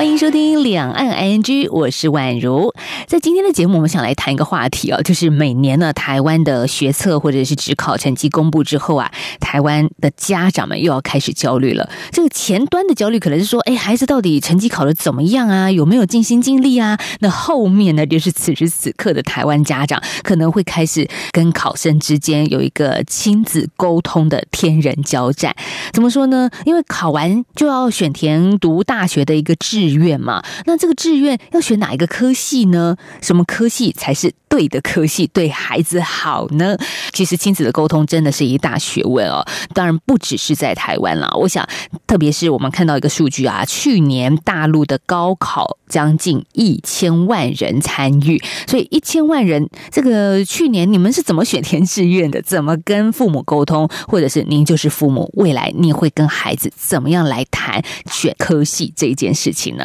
欢迎收听两岸 ING，我是宛如。在今天的节目，我们想来谈一个话题啊，就是每年呢，台湾的学测或者是指考成绩公布之后啊，台湾的家长们又要开始焦虑了。这个前端的焦虑可能是说，哎，孩子到底成绩考得怎么样啊？有没有尽心尽力啊？那后面呢，就是此时此刻的台湾家长可能会开始跟考生之间有一个亲子沟通的天人交战。怎么说呢？因为考完就要选填读大学的一个志志愿嘛，那这个志愿要选哪一个科系呢？什么科系才是对的科系，对孩子好呢？其实亲子的沟通真的是一大学问哦。当然不只是在台湾啦，我想，特别是我们看到一个数据啊，去年大陆的高考将近一千万人参与，所以一千万人，这个去年你们是怎么选填志愿的？怎么跟父母沟通？或者是您就是父母，未来你会跟孩子怎么样来谈选科系这件事情？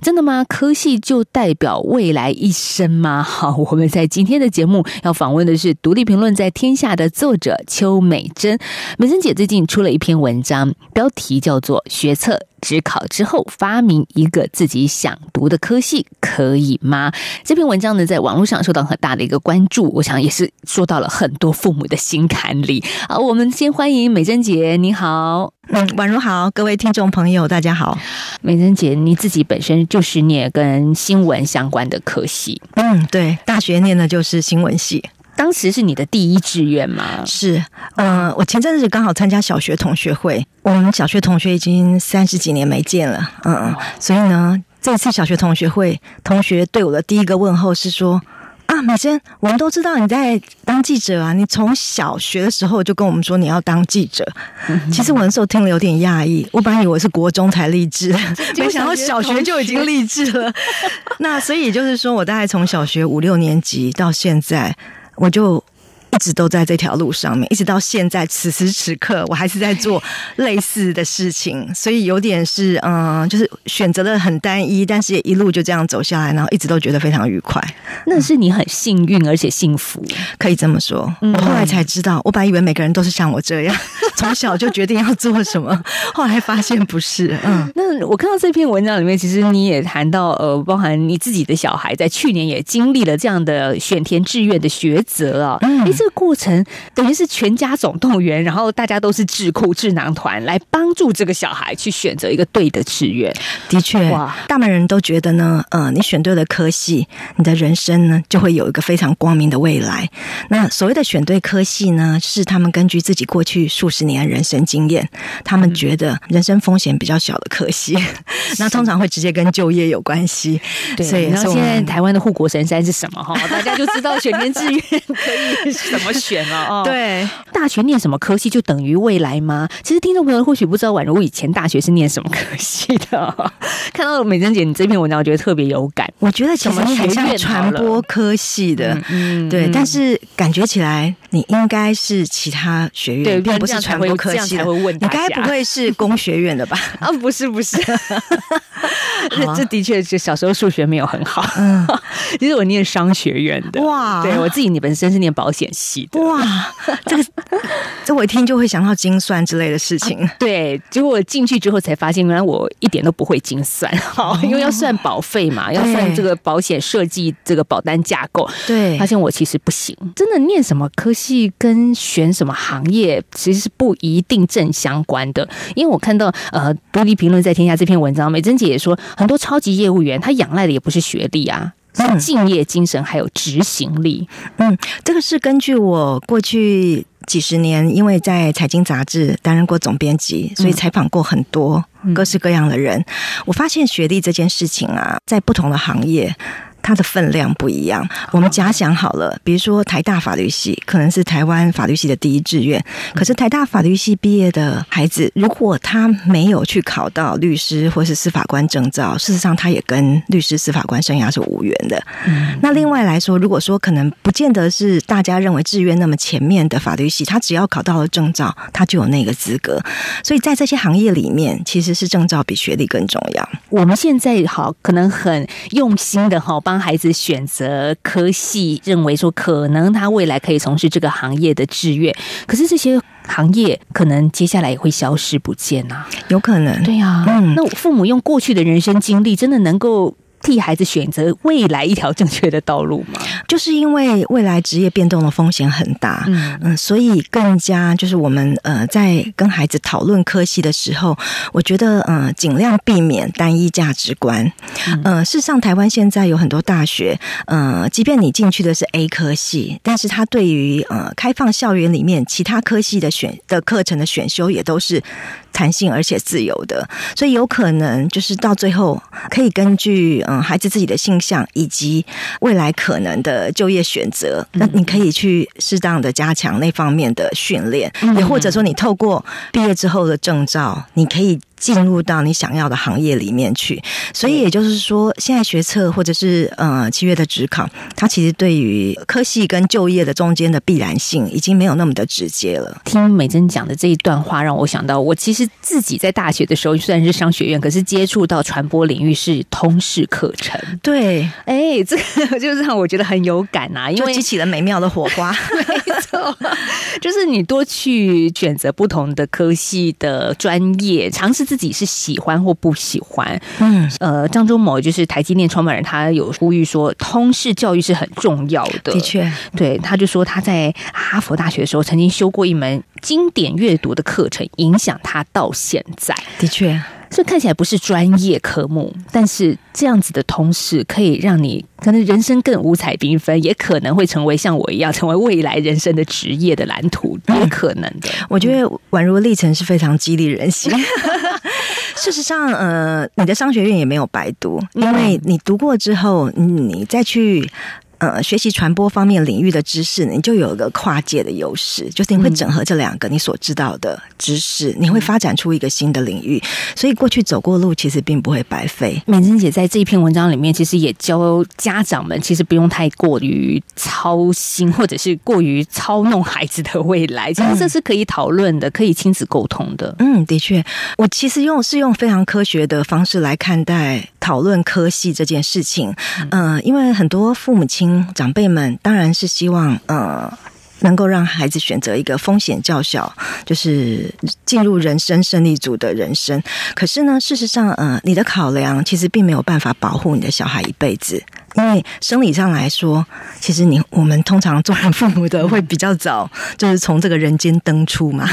真的吗？科系就代表未来一生吗？好，我们在今天的节目要访问的是独立评论在天下的作者邱美珍。美珍姐最近出了一篇文章，标题叫做《学测指考之后发明一个自己想读的科系可以吗？》这篇文章呢，在网络上受到很大的一个关注，我想也是说到了很多父母的心坎里。好，我们先欢迎美珍姐，你好。嗯，宛如好，各位听众朋友，大家好。美珍姐，你自己本身就是念跟新闻相关的科系，嗯，对，大学念的就是新闻系。当时是你的第一志愿吗？是，嗯、呃，我前阵子刚好参加小学同学会，我们小学同学已经三十几年没见了，嗯，所以呢，这次小学同学会，同学对我的第一个问候是说。啊，美珍，我们都知道你在当记者啊！你从小学的时候就跟我们说你要当记者。其实我那时候听了有点讶异，我本来以为是国中才立志，没想到小学就已经立志了。那所以就是说，我大概从小学五六年级到现在，我就。一直都在这条路上面，一直到现在此时此刻，我还是在做类似的事情，所以有点是嗯，就是选择的很单一，但是也一路就这样走下来，然后一直都觉得非常愉快。那是你很幸运而且幸福，可以这么说。我后来才知道，我本来以为每个人都是像我这样，从小就决定要做什么，后来发现不是。嗯，那我看到这篇文章里面，其实你也谈到呃，包含你自己的小孩在去年也经历了这样的选填志愿的抉择啊。嗯。哎这个过程等于是全家总动员，然后大家都是智库智囊团来帮助这个小孩去选择一个对的志愿。的确，哇，大部分人都觉得呢，呃，你选对了科系，你的人生呢就会有一个非常光明的未来。那所谓的选对科系呢，是他们根据自己过去数十年的人生经验，他们觉得人生风险比较小的科系，嗯、那通常会直接跟就业有关系。对，所以然后现在台湾的护国神山是什么？哈，大家就知道选填志愿可以。怎么选了哦？对，大学念什么科系就等于未来吗？其实听众朋友或许不知道，宛如以前大学是念什么科系的。看到美珍姐你这篇文章，我觉得特别有感。我觉得其实你很像传播科系的，嗯，对。但是感觉起来你应该是其他学院，对，并不是传播科系的。你该不会是工学院的吧？啊，不是，不是。这的确是小时候数学没有很好。嗯，其实我念商学院的。哇，对我自己，你本身是念保险系的。哇，这个这我一听就会想到精算之类的事情。啊、对，结果进去之后才发现，原来我一点都不会精算。好，因为要算保费嘛，要算这个保险设计这个保单架构。对，发现我其实不行。真的念什么科系跟选什么行业其实是不一定正相关的。因为我看到呃，独立评论在天下这篇文章，美珍姐也说。很多超级业务员，他仰赖的也不是学历啊，是敬业精神还有执行力。嗯，这个是根据我过去几十年，因为在财经杂志担任过总编辑，所以采访过很多各式各样的人。我发现学历这件事情啊，在不同的行业。它的分量不一样。我们假想好了，比如说台大法律系可能是台湾法律系的第一志愿，可是台大法律系毕业的孩子，如果他没有去考到律师或是司法官证照，事实上他也跟律师、司法官生涯是无缘的。那另外来说，如果说可能不见得是大家认为志愿那么前面的法律系，他只要考到了证照，他就有那个资格。所以在这些行业里面，其实是证照比学历更重要。我们现在好可能很用心的哈，帮孩子选择科系，认为说可能他未来可以从事这个行业的志愿，可是这些行业可能接下来也会消失不见呐，有可能。对呀，嗯，那父母用过去的人生经历，真的能够替孩子选择未来一条正确的道路吗？就是因为未来职业变动的风险很大，嗯嗯，所以更加就是我们呃在跟孩子讨论科系的时候，我觉得呃尽量避免单一价值观。呃，事实上，台湾现在有很多大学，呃，即便你进去的是 A 科系，但是它对于呃开放校园里面其他科系的选的课程的选修也都是。弹性而且自由的，所以有可能就是到最后可以根据嗯孩子自己的性向以及未来可能的就业选择，那你可以去适当的加强那方面的训练，也或者说你透过毕业之后的证照，你可以。进入到你想要的行业里面去，所以也就是说，现在学测或者是呃七月的职考，它其实对于科系跟就业的中间的必然性已经没有那么的直接了。听美珍讲的这一段话，让我想到，我其实自己在大学的时候虽然是商学院，可是接触到传播领域是通识课程。对，哎，这个就是让我觉得很有感啊，因为激起了美妙的火花。就是你多去选择不同的科系的专业，尝试。自己是喜欢或不喜欢，嗯，呃，张忠谋就是台积电创办人，他有呼吁说，通识教育是很重要的。的确，对，他就说他在哈佛大学的时候曾经修过一门经典阅读的课程，影响他到现在。的确。这看起来不是专业科目，但是这样子的通识可以让你可能人生更五彩缤纷，也可能会成为像我一样成为未来人生的职业的蓝图，也可能的。我觉得宛如历程是非常激励人心。事实上，呃，你的商学院也没有白读，因为你读过之后，你再去。呃，学习传播方面领域的知识，你就有一个跨界的优势，就是你会整合这两个你所知道的知识，你会发展出一个新的领域。所以过去走过路，其实并不会白费。美珍姐在这一篇文章里面，其实也教家长们，其实不用太过于操心，或者是过于操弄孩子的未来。其实这是可以讨论的，可以亲子沟通的。嗯，的确，我其实用是用非常科学的方式来看待讨论科系这件事情。嗯、呃，因为很多父母亲。长辈们当然是希望，呃，能够让孩子选择一个风险较小，就是进入人生胜利组的人生。可是呢，事实上，呃，你的考量其实并没有办法保护你的小孩一辈子，因为生理上来说，其实你我们通常做人父母的会比较早，就是从这个人间登出嘛，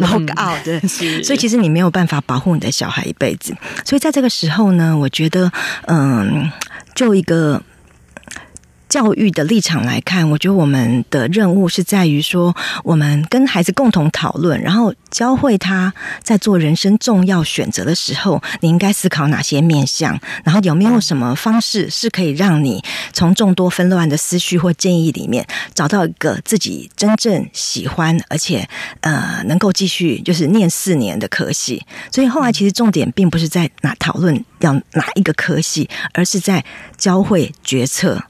然后 out 的，所以其实你没有办法保护你的小孩一辈子。所以在这个时候呢，我觉得，嗯、呃，就一个。教育的立场来看，我觉得我们的任务是在于说，我们跟孩子共同讨论，然后教会他在做人生重要选择的时候，你应该思考哪些面向，然后有没有什么方式是可以让你从众多纷乱的思绪或建议里面，找到一个自己真正喜欢而且呃能够继续就是念四年的科系。所以后来其实重点并不是在哪讨论要哪一个科系，而是在教会决策。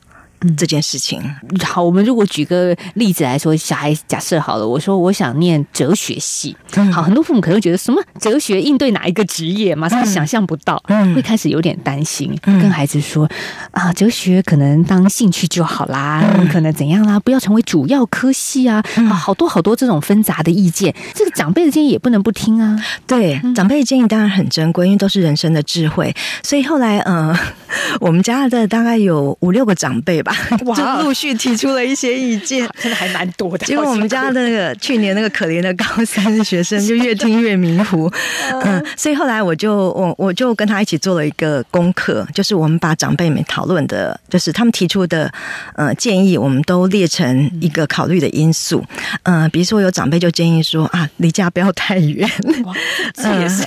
这件事情。好，我们如果举个例子来说，小孩假设好了，我说我想念哲学系，好，很多父母可能会觉得什么哲学应对哪一个职业，马上想象不到，会开始有点担心，跟孩子说啊，哲学可能当兴趣就好啦，可能怎样啦，不要成为主要科系啊，好多好多这种纷杂的意见，这个长辈的建议也不能不听啊。对，长辈的建议当然很珍贵，因为都是人生的智慧，所以后来呃，我们家的大概有五六个长辈吧。哇！就陆续提出了一些意见，真的还蛮多的。结果我们家的那个去年那个可怜的高三的学生就越听越迷糊，嗯，所以后来我就我我就跟他一起做了一个功课，就是我们把长辈们讨论的，就是他们提出的呃建议，我们都列成一个考虑的因素。嗯、呃，比如说有长辈就建议说啊，离家不要太远，这也是。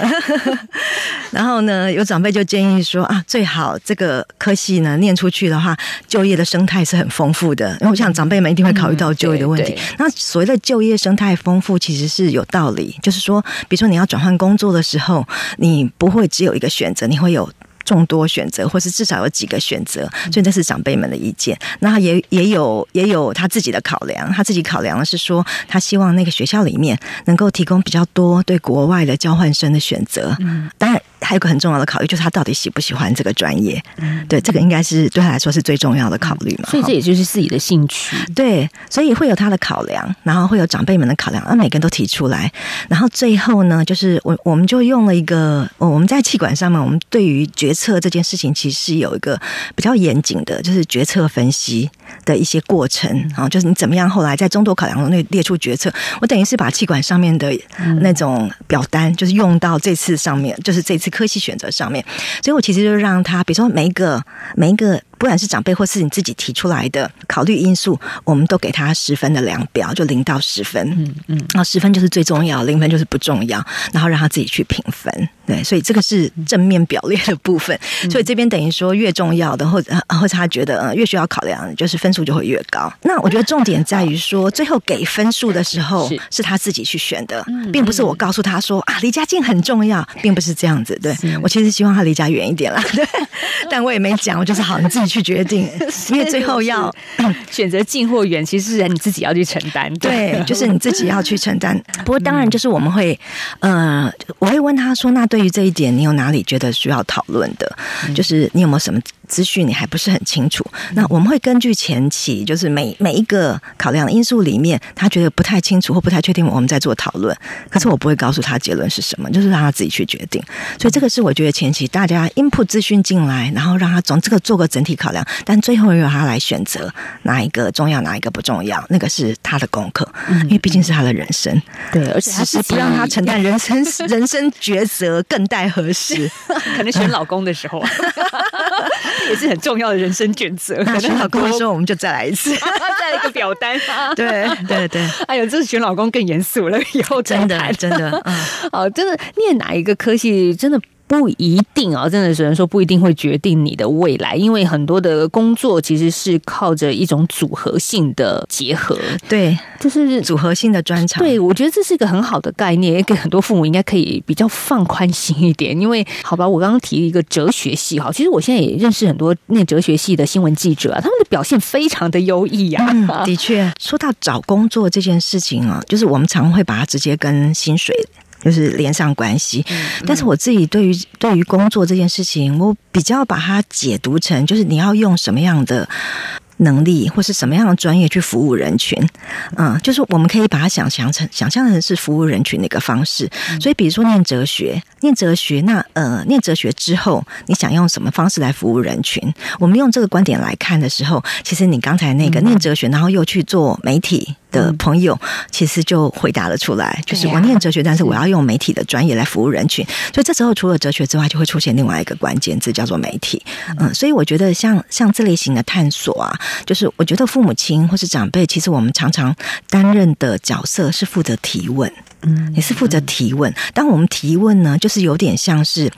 然后呢，有长辈就建议说啊，最好这个个科系呢念出去的话，就业的生态是很丰富的。因为我想长辈们一定会考虑到就业的问题。那所谓的就业生态丰富，其实是有道理。就是说，比如说你要转换工作的时候，你不会只有一个选择，你会有。众多选择，或是至少有几个选择，所以这是长辈们的意见。那也也有也有他自己的考量，他自己考量的是说，他希望那个学校里面能够提供比较多对国外的交换生的选择。嗯，当然还有个很重要的考虑，就是他到底喜不喜欢这个专业。嗯，对，这个应该是对他来说是最重要的考虑嘛。所以这也就是自己的兴趣。对，所以会有他的考量，然后会有长辈们的考量，那每个人都提出来，然后最后呢，就是我我们就用了一个，我们在气管上面，我们对于决策这件事情其实是有一个比较严谨的，就是决策分析的一些过程啊，就是你怎么样后来在众多考量中列列出决策。我等于是把气管上面的那种表单，就是用到这次上面，就是这次科技选择上面。所以我其实就让他，比如说每一个每一个。不管是长辈或是你自己提出来的考虑因素，我们都给他十分的量表，就零到十分。嗯嗯，然后十分就是最重要，零分就是不重要，然后让他自己去评分。对，所以这个是正面表列的部分。所以这边等于说越重要的，或者或者他觉得呃越需要考量，就是分数就会越高。那我觉得重点在于说，最后给分数的时候是他自己去选的，并不是我告诉他说啊离家近很重要，并不是这样子。对，我其实希望他离家远一点啦。对，但我也没讲，我就是好你自己。去决定，因为最后要 选择近或远，其实是你自己要去承担。对，就是你自己要去承担。不过当然，就是我们会，呃，我会问他说：“那对于这一点，你有哪里觉得需要讨论的？就是你有没有什么？”资讯你还不是很清楚，那我们会根据前期，就是每每一个考量的因素里面，他觉得不太清楚或不太确定，我们在做讨论。可是我不会告诉他结论是什么，就是让他自己去决定。所以这个是我觉得前期大家 input 资讯进来，然后让他从这个做个整体考量，但最后由他来选择哪一个重要，哪一个不重要，那个是他的功课，因为毕竟是他的人生。对，而且他是不让他承担 人生人生抉择，更待何时？可能选老公的时候。也是很重要的人生抉择。可能老公的时候，我们就再来一次，再来一个表单。对 对对，哎呦，这是选老公更严肃了，以后真的真的，嗯，哦，真的念哪一个科系，真的。不一定啊，真的只能说不一定会决定你的未来，因为很多的工作其实是靠着一种组合性的结合，对，就是组合性的专长。对，我觉得这是一个很好的概念，也给很多父母应该可以比较放宽心一点。因为好吧，我刚刚提了一个哲学系哈，其实我现在也认识很多念哲学系的新闻记者啊，他们的表现非常的优异啊。嗯，的确，说到找工作这件事情啊，就是我们常会把它直接跟薪水。就是连上关系，但是我自己对于对于工作这件事情，我比较把它解读成，就是你要用什么样的能力或是什么样的专业去服务人群，嗯，就是我们可以把它想象成想象成是服务人群的一个方式。所以，比如说念哲学，念哲学，那呃，念哲学之后，你想用什么方式来服务人群？我们用这个观点来看的时候，其实你刚才那个念哲学，然后又去做媒体。的朋友其实就回答了出来，就是我念哲学，但是我要用媒体的专业来服务人群，所以这时候除了哲学之外，就会出现另外一个关键字，叫做媒体。嗯，所以我觉得像像这类型的探索啊，就是我觉得父母亲或是长辈，其实我们常常担任的角色是负责提问，嗯，也是负责提问。当我们提问呢，就是有点像是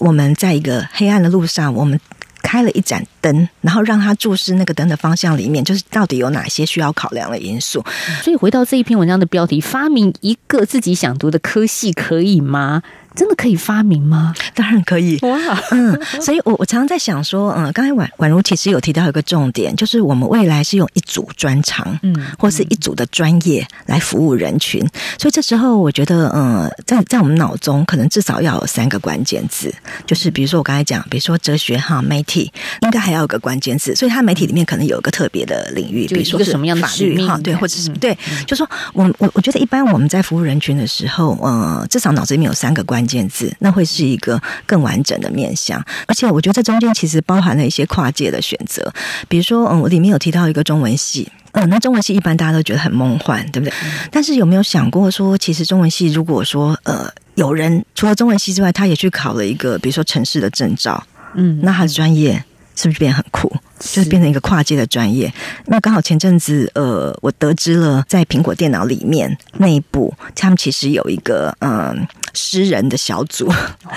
我们在一个黑暗的路上，我们。开了一盏灯，然后让他注视那个灯的方向里面，就是到底有哪些需要考量的因素。所以回到这一篇文章的标题：发明一个自己想读的科系，可以吗？真的可以发明吗？当然可以哇！嗯，所以我我常常在想说，嗯，刚才宛宛如其实有提到一个重点，就是我们未来是用一组专长，嗯，或是一组的专业来服务人群。所以这时候，我觉得，嗯，在在我们脑中，可能至少要有三个关键字，就是比如说我刚才讲，比如说哲学哈，媒体，应该还要有个关键字。所以它媒体里面可能有一个特别的领域，比如说是什么样的法律哈，对，或者是对，就说我我我觉得一般我们在服务人群的时候，嗯，至少脑子里面有三个关。关键字，那会是一个更完整的面向，而且我觉得这中间其实包含了一些跨界的选择，比如说，嗯，我里面有提到一个中文系，嗯，那中文系一般大家都觉得很梦幻，对不对？但是有没有想过说，其实中文系如果说，呃，有人除了中文系之外，他也去考了一个，比如说城市的证照，嗯，那他的专业是不是变得很酷？就是变成一个跨界的专业。那刚好前阵子，呃，我得知了在苹果电脑里面内部，他们其实有一个嗯。诗人的小组，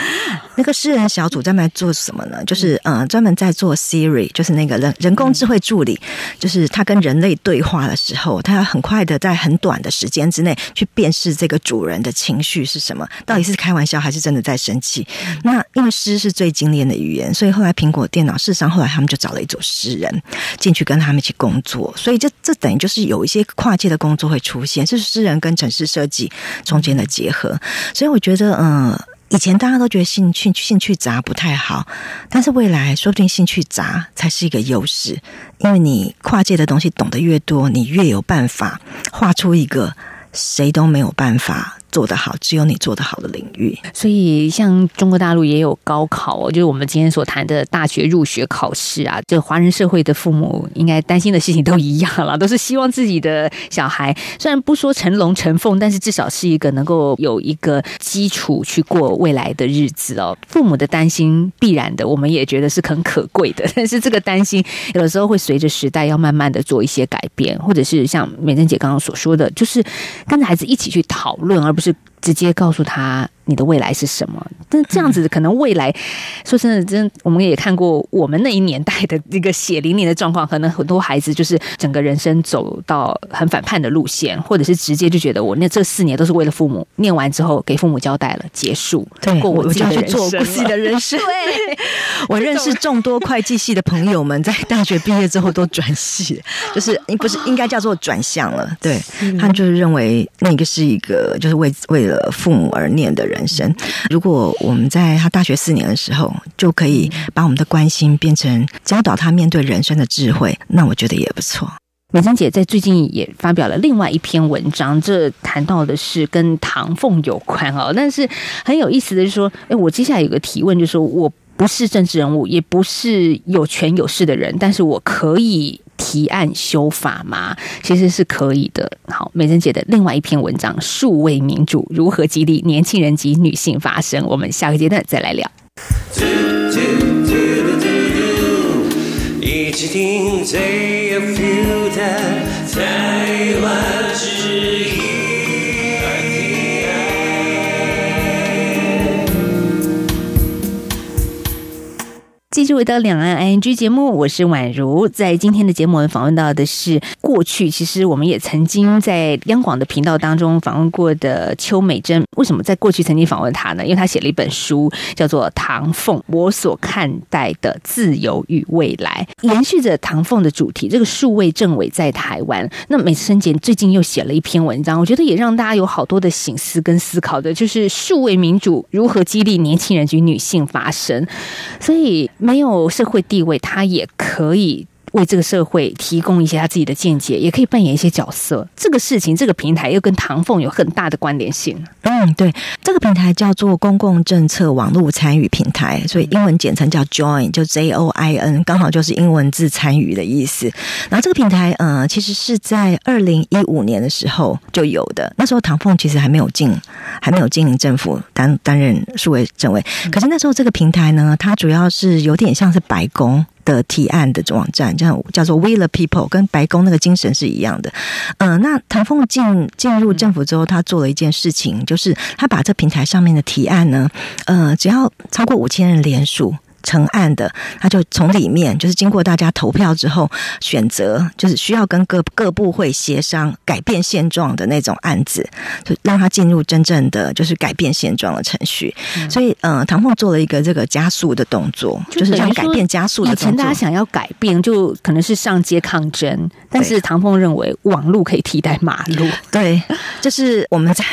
那个诗人小组专门做什么呢？就是嗯，专门在做 Siri，就是那个人人工智慧助理，就是他跟人类对话的时候，他要很快的在很短的时间之内去辨识这个主人的情绪是什么，到底是开玩笑还是真的在生气。那因为诗是最精炼的语言，所以后来苹果电脑事实上后来他们就找了一组诗诗人进去跟他们一起工作，所以这这等于就是有一些跨界的工作会出现，这是诗人跟城市设计中间的结合。所以我觉得，嗯。以前大家都觉得兴趣兴趣杂不太好，但是未来说不定兴趣杂才是一个优势，因为你跨界的东西懂得越多，你越有办法画出一个谁都没有办法做得好，只有你做得好的领域。所以，像中国大陆也有高考哦，就是我们今天所谈的大学入学考试啊。这华人社会的父母应该担心的事情都一样了，都是希望自己的小孩虽然不说成龙成凤，但是至少是一个能够有一个基础去过未来的日子哦。父母的担心必然的，我们也觉得是很可贵的。但是这个担心有时候会随着时代要慢慢的做一些改变，或者是像美珍姐刚刚所说的，就是跟着孩子一起去讨论，而不是。是直接告诉他。你的未来是什么？但这样子可能未来，说真的，真我们也看过我们那一年代的那个血淋淋的状况，可能很多孩子就是整个人生走到很反叛的路线，或者是直接就觉得我那这四年都是为了父母，念完之后给父母交代了，结束，对，过我自己的人生，我就要去做我自己的人生。对，我认识众多会计系的朋友们，在大学毕业之后都转系，就是你不是应该叫做转向了？对，他们就是认为那个是一个就是为为了呃父母而念的人。生，如果我们在他大学四年的时候就可以把我们的关心变成教导他面对人生的智慧，那我觉得也不错。美珍姐在最近也发表了另外一篇文章，这谈到的是跟唐凤有关哦。但是很有意思的是说，哎，我接下来有个提问，就是说我不是政治人物，也不是有权有势的人，但是我可以。提案修法吗？其实是可以的。好，美珍姐的另外一篇文章《数位民主如何激励年轻人及女性发声》，我们下个阶段再来聊。一起听最有 feel 的台湾之继续回到两岸 ING 节目，我是宛如。在今天的节目，我们访问到的是过去，其实我们也曾经在央广的频道当中访问过的邱美珍。为什么在过去曾经访问她呢？因为她写了一本书，叫做《唐凤：我所看待的自由与未来》，延续着唐凤的主题。这个数位政委在台湾，那美珍姐最近又写了一篇文章，我觉得也让大家有好多的醒思跟思考的，就是数位民主如何激励年轻人及女性发声。所以。没有社会地位，他也可以为这个社会提供一些他自己的见解，也可以扮演一些角色。这个事情，这个平台又跟唐凤有很大的关联性。嗯，对，这个平台叫做公共政策网络参与平台，所以英文简称叫 Join，就 J O I N，刚好就是英文字参与的意思。然后这个平台，呃，其实是在二零一五年的时候就有的。那时候唐凤其实还没有进，还没有经营政府担担任数位政委。可是那时候这个平台呢，它主要是有点像是白宫的提案的网站，叫叫做 We the People，跟白宫那个精神是一样的。嗯、呃，那唐凤进进入政府之后，他做了一件事情，就是他把这平台上面的提案呢，呃，只要超过五千人联署。成案的，他就从里面就是经过大家投票之后选择，就是需要跟各各部会协商改变现状的那种案子，就让他进入真正的就是改变现状的程序。嗯、所以，呃，唐凤做了一个这个加速的动作，就，就是想改变加速的动作。以前大家想要改变，就可能是上街抗争，但是唐凤认为网络可以替代马路。对，这、就是我们在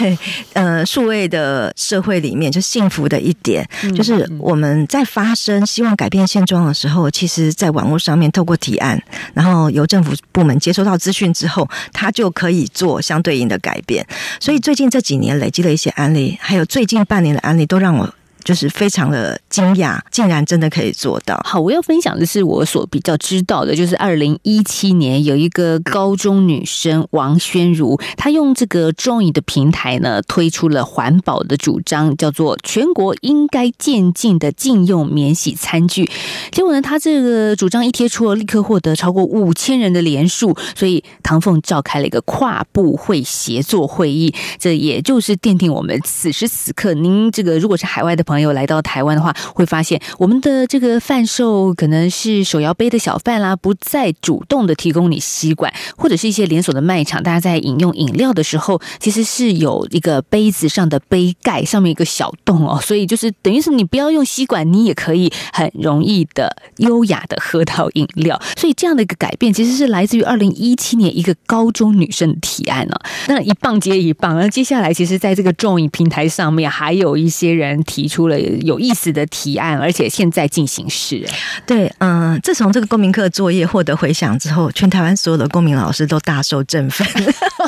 呃数位的社会里面就幸福的一点，就是我们在发希望改变现状的时候，其实，在网络上面透过提案，然后由政府部门接收到资讯之后，他就可以做相对应的改变。所以最近这几年累积的一些案例，还有最近半年的案例，都让我。就是非常的惊讶，竟然真的可以做到。好，我要分享的是我所比较知道的，就是二零一七年有一个高中女生王宣如，她用这个 Join 的平台呢，推出了环保的主张，叫做全国应该渐进的禁用免洗餐具。结果呢，她这个主张一贴出，立刻获得超过五千人的连署，所以唐凤召开了一个跨部会协作会议，这也就是奠定我们此时此刻，您这个如果是海外的朋朋友来到台湾的话，会发现我们的这个贩售可能是手摇杯的小贩啦，不再主动的提供你吸管，或者是一些连锁的卖场，大家在饮用饮料的时候，其实是有一个杯子上的杯盖上面一个小洞哦，所以就是等于是你不要用吸管，你也可以很容易的优雅的喝到饮料。所以这样的一个改变，其实是来自于二零一七年一个高中女生的提案呢。那一棒接一棒，那接下来其实在这个 Join 平台上面，还有一些人提出出了有意思的提案，而且现在进行式。对，嗯，自从这个公民课作业获得回响之后，全台湾所有的公民老师都大受振奋，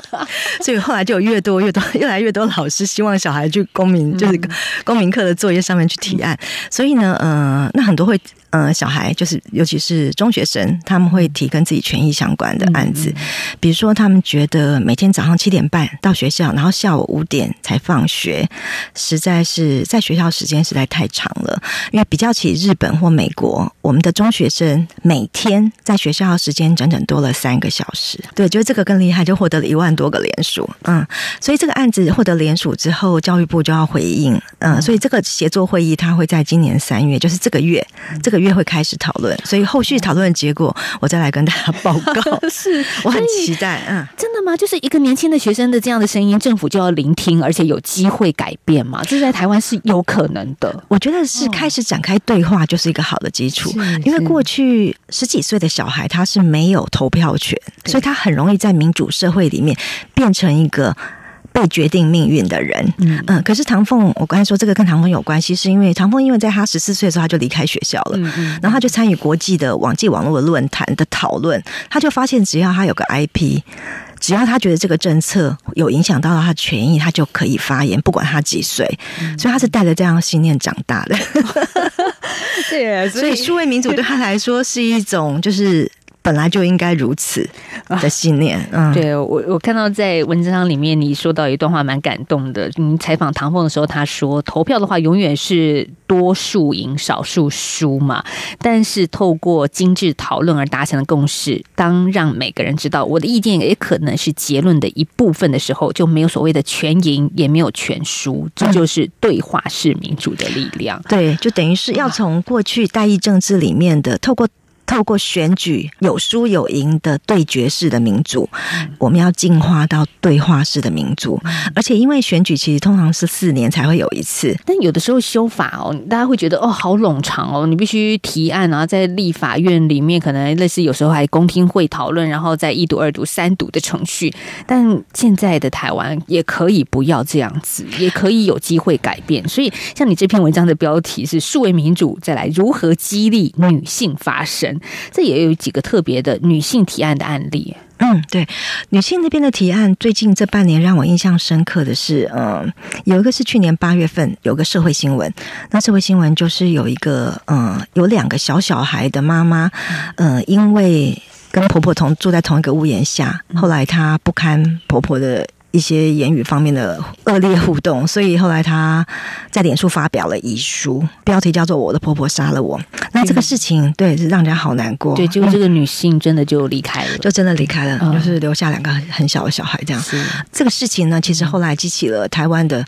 所以后来就有越多越多 越来越多老师希望小孩去公民，就是公民课的作业上面去提案。所以呢，呃，那很多会。呃，小孩就是，尤其是中学生，他们会提跟自己权益相关的案子，比如说他们觉得每天早上七点半到学校，然后下午五点才放学，实在是在学校时间实在太长了。因为比较起日本或美国，我们的中学生每天在学校时间整整多了三个小时。对，觉得这个更厉害，就获得了一万多个联署。嗯，所以这个案子获得联署之后，教育部就要回应。嗯，所以这个协作会议，它会在今年三月，就是这个月，这个月。会开始讨论，所以后续讨论的结果，我再来跟大家报告。是，我很期待。嗯，真的吗？就是一个年轻的学生的这样的声音，政府就要聆听，而且有机会改变嘛？这在台湾是有可能的。我觉得是开始展开对话，就是一个好的基础。因为过去十几岁的小孩他是没有投票权，所以他很容易在民主社会里面变成一个。被决定命运的人，嗯嗯，可是唐凤，我刚才说这个跟唐凤有关系，是因为唐凤因为在他十四岁的时候他就离开学校了，嗯嗯，然后他就参与国际的网际网络的论坛的讨论，他就发现只要他有个 IP，只要他觉得这个政策有影响到他的权益，他就可以发言，不管他几岁，所以他是带着这样的信念长大的。对，所以数位民主对他来说是一种就是。本来就应该如此的信念，嗯，对我我看到在文章里面你说到一段话蛮感动的。你采访唐凤的时候，他说投票的话永远是多数赢少数输嘛，但是透过精致讨论而达成的共识，当让每个人知道我的意见也可能是结论的一部分的时候，就没有所谓的全赢，也没有全输，这就是对话式民主的力量。对，就等于是要从过去代议政治里面的透过。透过选举有输有赢的对决式的民主，我们要进化到对话式的民主。而且，因为选举其实通常是四年才会有一次，但有的时候修法哦，大家会觉得哦，好冗长哦，你必须提案然后，在立法院里面可能类似有时候还公听会讨论，然后再一读、二读、三读的程序。但现在的台湾也可以不要这样子，也可以有机会改变。所以，像你这篇文章的标题是“数位民主”，再来如何激励女性发声。这也有几个特别的女性提案的案例。嗯，对，女性那边的提案，最近这半年让我印象深刻的是，嗯，有一个是去年八月份有个社会新闻，那社会新闻就是有一个，嗯，有两个小小孩的妈妈，嗯，因为跟婆婆同住在同一个屋檐下，后来她不堪婆婆的。一些言语方面的恶劣互动，所以后来他在脸书发表了遗书，标题叫做“我的婆婆杀了我”。那这个事情，对，是让人家好难过。对，就这个女性真的就离开了，就真的离开了，嗯、就是留下两个很小的小孩这样。是这个事情呢，其实后来激起了台湾的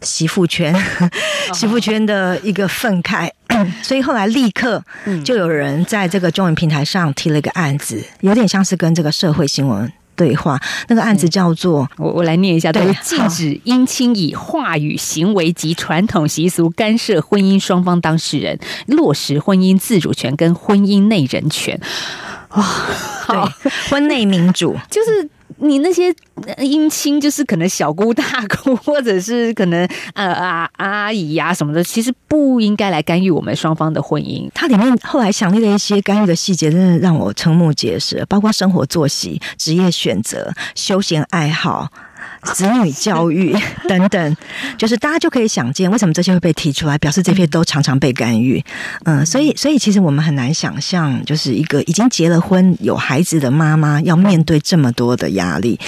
媳妇圈、媳妇圈的一个愤慨，所以后来立刻就有人在这个中文平台上提了一个案子，有点像是跟这个社会新闻。对话那个案子叫做我我来念一下，对，禁止姻亲以话语、行为及传统习俗干涉婚姻双方当事人，落实婚姻自主权跟婚姻内人权。哇，对，婚内民主 就是。你那些姻亲，就是可能小姑大姑，或者是可能呃啊阿姨呀、啊、什么的，其实不应该来干预我们双方的婚姻。它里面后来详列的一些干预的细节，真的让我瞠目结舌，包括生活作息、职业选择、休闲爱好。子女教育 等等，就是大家就可以想见，为什么这些会被提出来，表示这些都常常被干预。嗯，所以，所以其实我们很难想象，就是一个已经结了婚、有孩子的妈妈要面对这么多的压力。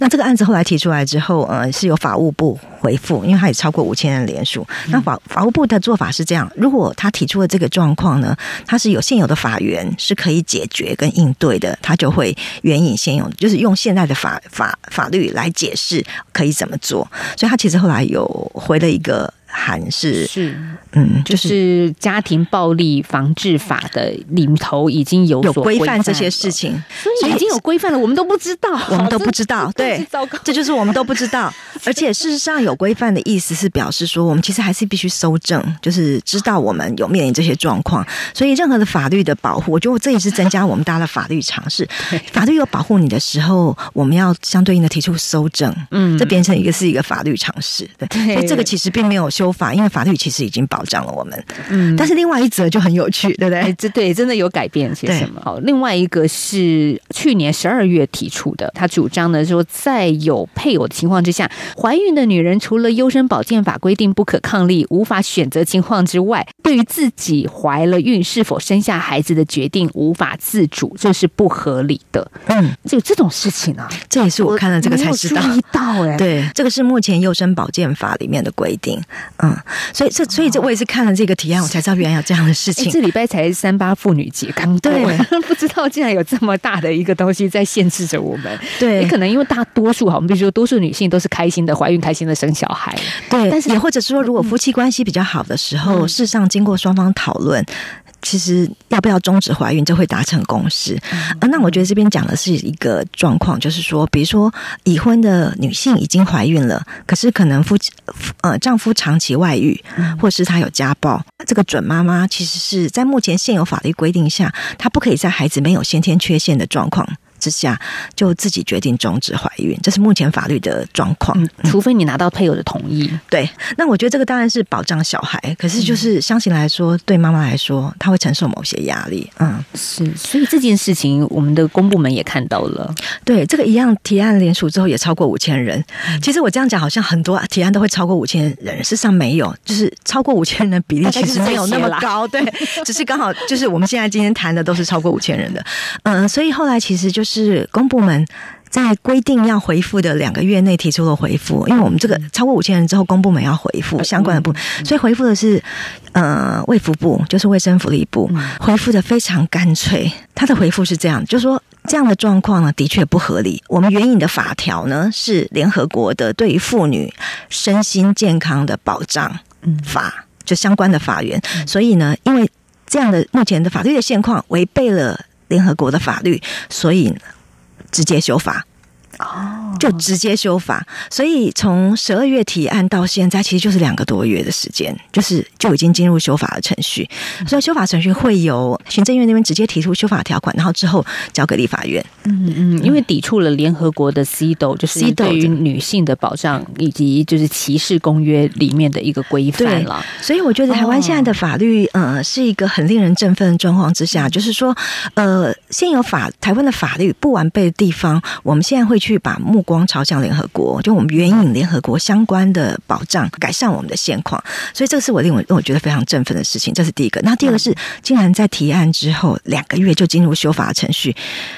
那这个案子后来提出来之后，呃，是由法务部回复，因为他也超过五千人联署。那法法务部的做法是这样：如果他提出了这个状况呢，他是有现有的法源是可以解决跟应对的，他就会援引现有，就是用现在的法法法律来解释。可以怎么做？所以他其实后来有回了一个函是是嗯，就是、就是家庭暴力防治法的里头已经有有规范这些事情，所以已经有规范了，我们都不知道，我们都不知道，对，这就是我们都不知道。而且事实上，有规范的意思是表示说，我们其实还是必须搜证，就是知道我们有面临这些状况。所以，任何的法律的保护，我觉得这也是增加我们大家的法律常识。法律有保护你的时候，我们要相对应的提出搜证，嗯，这变成一个是一个法律常识。对，所以这个其实并没有修法，因为法律其实已经保障了我们。嗯，但是另外一则就很有趣，对不对？这对真的有改变些什么？好，另外一个是去年十二月提出的，他主张呢说，在有配偶的情况之下，怀孕的女人除了优生保健法规定不可抗力、无法选择情况之外，对于自己怀了孕是否生下孩子的决定无法自主，这是不合理的。嗯，就有这种事情啊，这也是我看了这个才知道。到哎，对，这个是目前优生保健法里面的规定。嗯，所以这所以这我也是看了这个提案，我才知道原来有这样的事情。这礼拜才三八妇女节刚过，对，不知道竟然有这么大的一个东西在限制着我们。对，也可能因为大多数哈，我们比如说多数女性都是开心的怀孕，开心的生小孩。对，但是也或者是说，如果夫妻关系比较好的时候，嗯、事实上经过双方讨论。其实要不要终止怀孕，就会达成共识啊。那我觉得这边讲的是一个状况，就是说，比如说已婚的女性已经怀孕了，可是可能夫妻呃丈夫长期外遇，或是他有家暴，这个准妈妈其实是在目前现有法律规定下，她不可以在孩子没有先天缺陷的状况之下，就自己决定终止怀孕，这是目前法律的状况。嗯，除非你拿到配偶的同意。对，那我觉得这个当然是保障小孩，可是就是相信来说，对妈妈来说，她会承受某些压力。嗯，是，所以这件事情，我们的公部门也看到了。对，这个一样提案联署之后也超过五千人。其实我这样讲，好像很多提案都会超过五千人，事实上没有，就是超过五千人的比例其实没有那么高。对，只是刚好就是我们现在今天谈的都是超过五千人的。嗯，所以后来其实就是。是公部门在规定要回复的两个月内提出了回复，因为我们这个超过五千人之后，公部门要回复相关的部，所以回复的是呃卫福部，就是卫生福利部，回复的非常干脆。他的回复是这样，就是说这样的状况呢，的确不合理。我们援引的法条呢是联合国的对于妇女身心健康的保障法，就相关的法源。所以呢，因为这样的目前的法律的现况违背了。联合国的法律，所以直接修法。哦，就直接修法，所以从十二月提案到现在，其实就是两个多月的时间，就是就已经进入修法的程序。所以修法程序会由行政院那边直接提出修法条款，然后之后交给立法院。嗯嗯，因为抵触了联合国的 CEDAW，就是对于女性的保障以及就是歧视公约里面的一个规范了。所以我觉得台湾现在的法律，呃，是一个很令人振奋的状况之下，就是说，呃，现有法台湾的法律不完备的地方，我们现在会去。去把目光朝向联合国，就我们援引联合国相关的保障，改善我们的现况。所以这个是我令我让我觉得非常振奋的事情。这是第一个。那第二个是，竟然在提案之后两个月就进入修法程序，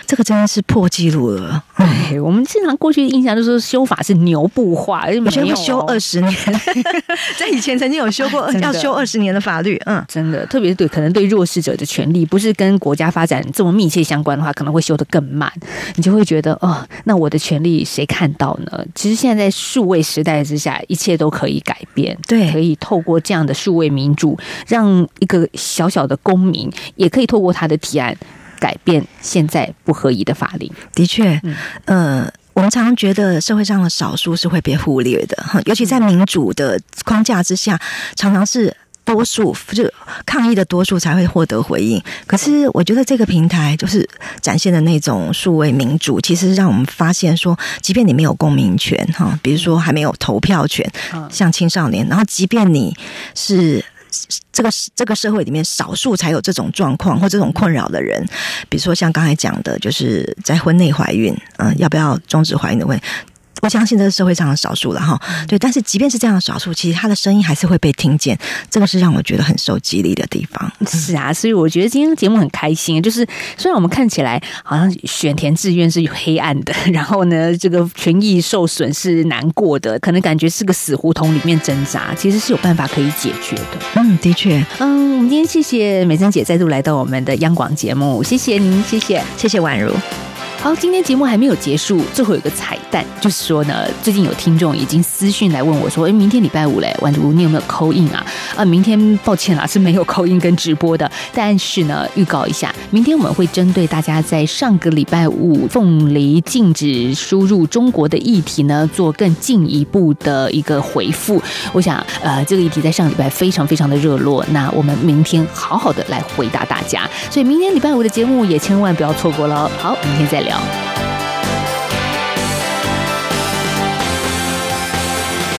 这个真的是破纪录了。对，我们经常过去的印象就是说修法是牛步化，而且会修二十年。在以前曾经有修过 要修二十年的法律，嗯，真的，特别是对可能对弱势者的权利不是跟国家发展这么密切相关的话，可能会修得更慢。你就会觉得哦，那我的。权利谁看到呢？其实现在在数位时代之下，一切都可以改变。对，可以透过这样的数位民主，让一个小小的公民也可以透过他的提案改变现在不合宜的法令。的确，嗯，呃，我们常常觉得社会上的少数是会被忽略的，尤其在民主的框架之下，常常是。多数就抗议的多数才会获得回应，可是我觉得这个平台就是展现的那种数位民主，其实让我们发现说，即便你没有公民权哈，比如说还没有投票权，像青少年，然后即便你是这个这个社会里面少数才有这种状况或这种困扰的人，比如说像刚才讲的，就是在婚内怀孕，嗯，要不要终止怀孕的问题。我相信这是社会上的少数了哈，对，但是即便是这样的少数，其实他的声音还是会被听见，这个是让我觉得很受激励的地方。是啊，所以我觉得今天节目很开心，就是虽然我们看起来好像选填志愿是黑暗的，然后呢，这个权益受损是难过的，可能感觉是个死胡同里面挣扎，其实是有办法可以解决的。嗯，的确，嗯，我们今天谢谢美珍姐再度来到我们的央广节目，谢谢您，谢谢，谢谢宛如。好，今天节目还没有结束，最后有个彩蛋，就是说呢，最近有听众已经私讯来问我说，哎，明天礼拜五嘞，婉如你有没有 call in 啊？啊，明天抱歉啦，是没有 call in 跟直播的，但是呢，预告一下，明天我们会针对大家在上个礼拜五凤梨禁止输入中国的议题呢，做更进一步的一个回复。我想，呃，这个议题在上礼拜非常非常的热络，那我们明天好好的来回答大家，所以明天礼拜五的节目也千万不要错过了。好，明天再聊。deal.